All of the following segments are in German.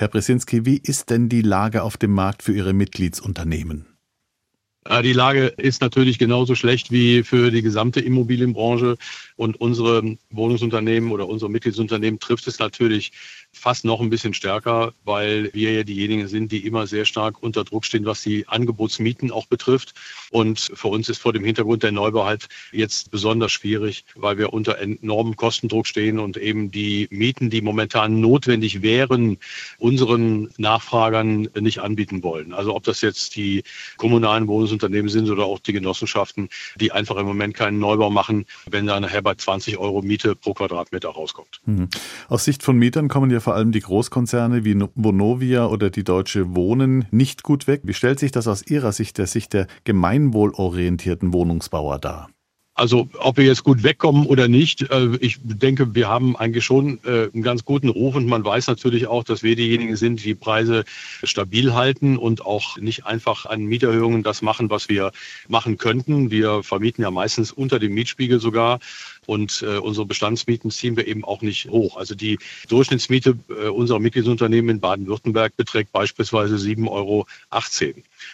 Herr Bresinski, wie ist denn die Lage auf dem Markt für Ihre Mitgliedsunternehmen? Die Lage ist natürlich genauso schlecht wie für die gesamte Immobilienbranche und unsere Wohnungsunternehmen oder unsere Mitgliedsunternehmen trifft es natürlich fast noch ein bisschen stärker, weil wir ja diejenigen sind, die immer sehr stark unter Druck stehen, was die Angebotsmieten auch betrifft. Und für uns ist vor dem Hintergrund der Neubau halt jetzt besonders schwierig, weil wir unter enormem Kostendruck stehen und eben die Mieten, die momentan notwendig wären, unseren Nachfragern nicht anbieten wollen. Also ob das jetzt die kommunalen Wohnungsunternehmen sind oder auch die Genossenschaften, die einfach im Moment keinen Neubau machen, wenn da nachher bei 20 Euro Miete pro Quadratmeter rauskommt. Mhm. Aus Sicht von Mietern kommen ja vor allem die Großkonzerne wie Vonovia oder die Deutsche Wohnen nicht gut weg. Wie stellt sich das aus Ihrer Sicht, der Sicht der gemeinwohlorientierten Wohnungsbauer dar? Also ob wir jetzt gut wegkommen oder nicht, äh, ich denke, wir haben eigentlich schon äh, einen ganz guten Ruf und man weiß natürlich auch, dass wir diejenigen sind, die die Preise stabil halten und auch nicht einfach an Mieterhöhungen das machen, was wir machen könnten. Wir vermieten ja meistens unter dem Mietspiegel sogar und äh, unsere Bestandsmieten ziehen wir eben auch nicht hoch. Also die Durchschnittsmiete äh, unserer Mitgliedsunternehmen in Baden-Württemberg beträgt beispielsweise 7,18 Euro.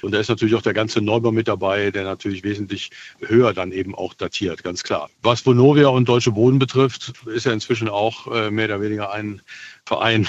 Und da ist natürlich auch der ganze Neubau mit dabei, der natürlich wesentlich höher dann eben auch datiert, ganz klar. Was Vonovia und Deutsche Boden betrifft, ist ja inzwischen auch äh, mehr oder weniger ein Verein.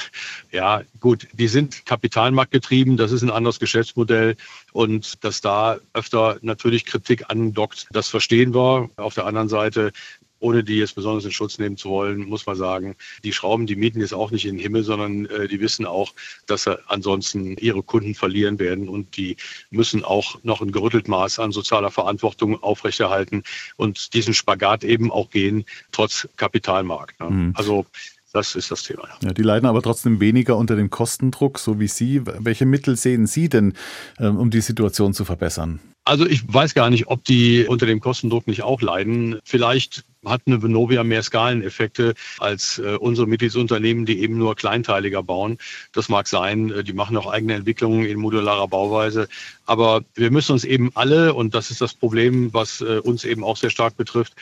Ja, gut, die sind kapitalmarktgetrieben, das ist ein anderes Geschäftsmodell und dass da öfter natürlich Kritik andockt, das verstehen wir. Auf der anderen Seite ohne die jetzt besonders in Schutz nehmen zu wollen, muss man sagen, die schrauben die Mieten jetzt auch nicht in den Himmel, sondern äh, die wissen auch, dass sie ansonsten ihre Kunden verlieren werden und die müssen auch noch ein gerüttelt Maß an sozialer Verantwortung aufrechterhalten und diesen Spagat eben auch gehen, trotz Kapitalmarkt. Ne? Mhm. Also das ist das Thema. Ja. die leiden aber trotzdem weniger unter dem Kostendruck, so wie Sie. Welche Mittel sehen Sie denn, ähm, um die Situation zu verbessern? Also ich weiß gar nicht, ob die unter dem Kostendruck nicht auch leiden. Vielleicht hat eine Venovia mehr Skaleneffekte als äh, unsere Mitgliedsunternehmen, die eben nur kleinteiliger bauen. Das mag sein, äh, die machen auch eigene Entwicklungen in modularer Bauweise. Aber wir müssen uns eben alle, und das ist das Problem, was äh, uns eben auch sehr stark betrifft,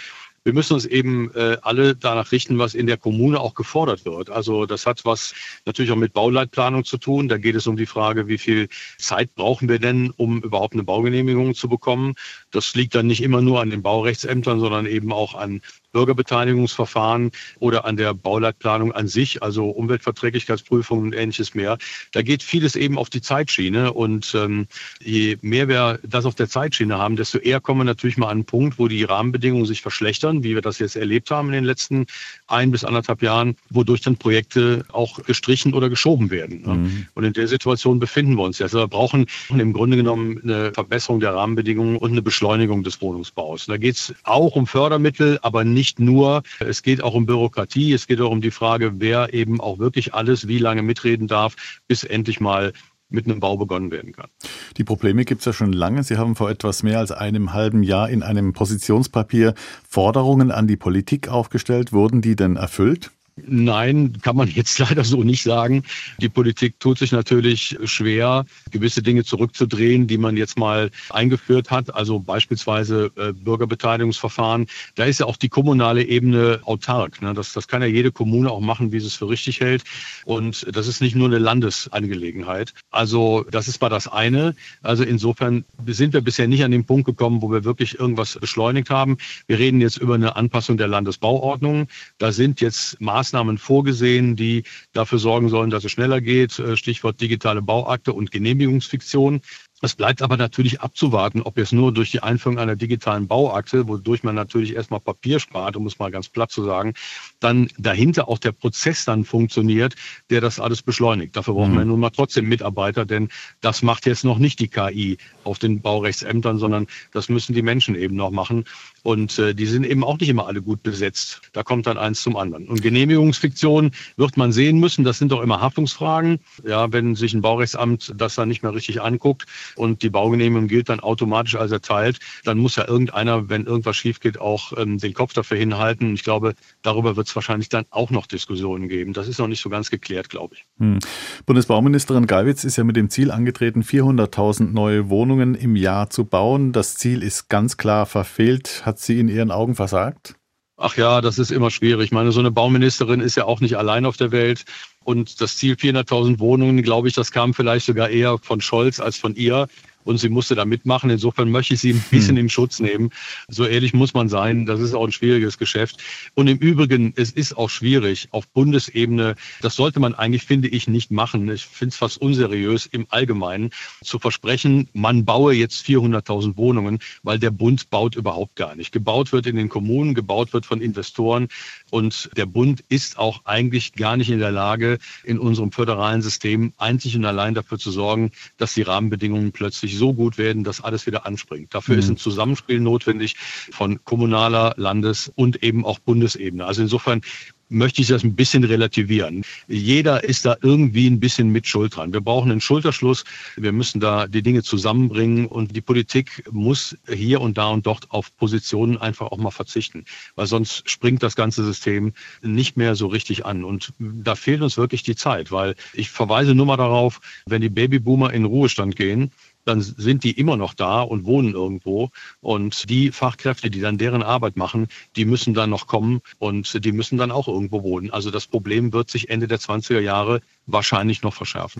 wir müssen uns eben äh, alle danach richten, was in der Kommune auch gefordert wird. Also das hat was natürlich auch mit Bauleitplanung zu tun. Da geht es um die Frage, wie viel Zeit brauchen wir denn, um überhaupt eine Baugenehmigung zu bekommen. Das liegt dann nicht immer nur an den Baurechtsämtern, sondern eben auch an Bürgerbeteiligungsverfahren oder an der Bauleitplanung an sich, also Umweltverträglichkeitsprüfungen und ähnliches mehr. Da geht vieles eben auf die Zeitschiene und ähm, je mehr wir das auf der Zeitschiene haben, desto eher kommen wir natürlich mal an einen Punkt, wo die Rahmenbedingungen sich verschlechtern, wie wir das jetzt erlebt haben in den letzten ein bis anderthalb Jahren, wodurch dann Projekte auch gestrichen oder geschoben werden. Ne? Mhm. Und in der Situation befinden wir uns jetzt. Also wir brauchen im Grunde genommen eine Verbesserung der Rahmenbedingungen und eine Beschleunigung des Wohnungsbaus. Da geht es auch um Fördermittel, aber nicht nur, es geht auch um Bürokratie, es geht auch um die Frage, wer eben auch wirklich alles wie lange mitreden darf, bis endlich mal mit einem Bau begonnen werden kann. Die Probleme gibt es ja schon lange. Sie haben vor etwas mehr als einem halben Jahr in einem Positionspapier Forderungen an die Politik aufgestellt. Wurden die denn erfüllt? Nein, kann man jetzt leider so nicht sagen. Die Politik tut sich natürlich schwer, gewisse Dinge zurückzudrehen, die man jetzt mal eingeführt hat. Also beispielsweise äh, Bürgerbeteiligungsverfahren. Da ist ja auch die kommunale Ebene autark. Ne? Das, das kann ja jede Kommune auch machen, wie sie es für richtig hält. Und das ist nicht nur eine Landesangelegenheit. Also das ist mal das eine. Also insofern sind wir bisher nicht an den Punkt gekommen, wo wir wirklich irgendwas beschleunigt haben. Wir reden jetzt über eine Anpassung der Landesbauordnung. Da sind jetzt Maßnahmen Maßnahmen vorgesehen, die dafür sorgen sollen, dass es schneller geht. Äh, Stichwort digitale Bauakte und Genehmigungsfiktion. Es bleibt aber natürlich abzuwarten, ob jetzt nur durch die Einführung einer digitalen Bauakte, wodurch man natürlich erstmal Papier spart, um es mal ganz platt zu sagen, dann dahinter auch der Prozess dann funktioniert, der das alles beschleunigt. Dafür brauchen mhm. wir nun mal trotzdem Mitarbeiter, denn das macht jetzt noch nicht die KI auf den Baurechtsämtern, sondern das müssen die Menschen eben noch machen. Und äh, die sind eben auch nicht immer alle gut besetzt. Da kommt dann eins zum anderen. Und Genehmigungsfiktion wird man sehen müssen. Das sind doch immer Haftungsfragen. Ja, wenn sich ein Baurechtsamt das dann nicht mehr richtig anguckt und die Baugenehmigung gilt dann automatisch als erteilt, dann muss ja irgendeiner, wenn irgendwas schief geht, auch ähm, den Kopf dafür hinhalten. Ich glaube, darüber wird es wahrscheinlich dann auch noch Diskussionen geben. Das ist noch nicht so ganz geklärt, glaube ich. Hm. Bundesbauministerin Geiwitz ist ja mit dem Ziel angetreten, 400.000 neue Wohnungen im Jahr zu bauen. Das Ziel ist ganz klar verfehlt. Hat hat sie in Ihren Augen versagt? Ach ja, das ist immer schwierig. Ich meine, so eine Bauministerin ist ja auch nicht allein auf der Welt. Und das Ziel 400.000 Wohnungen, glaube ich, das kam vielleicht sogar eher von Scholz als von ihr und sie musste da mitmachen. Insofern möchte ich sie ein bisschen hm. in Schutz nehmen. So ehrlich muss man sein. Das ist auch ein schwieriges Geschäft. Und im Übrigen, es ist auch schwierig auf Bundesebene. Das sollte man eigentlich, finde ich, nicht machen. Ich finde es fast unseriös im Allgemeinen zu versprechen, man baue jetzt 400.000 Wohnungen, weil der Bund baut überhaupt gar nicht. Gebaut wird in den Kommunen, gebaut wird von Investoren. Und der Bund ist auch eigentlich gar nicht in der Lage, in unserem föderalen System einzig und allein dafür zu sorgen, dass die Rahmenbedingungen plötzlich so gut werden, dass alles wieder anspringt. Dafür mhm. ist ein Zusammenspiel notwendig von kommunaler, Landes- und eben auch Bundesebene. Also insofern möchte ich das ein bisschen relativieren. Jeder ist da irgendwie ein bisschen mit Schuld dran. Wir brauchen einen Schulterschluss. Wir müssen da die Dinge zusammenbringen und die Politik muss hier und da und dort auf Positionen einfach auch mal verzichten, weil sonst springt das ganze System nicht mehr so richtig an. Und da fehlt uns wirklich die Zeit, weil ich verweise nur mal darauf, wenn die Babyboomer in Ruhestand gehen, dann sind die immer noch da und wohnen irgendwo. Und die Fachkräfte, die dann deren Arbeit machen, die müssen dann noch kommen und die müssen dann auch irgendwo wohnen. Also das Problem wird sich Ende der 20er Jahre wahrscheinlich noch verschärfen.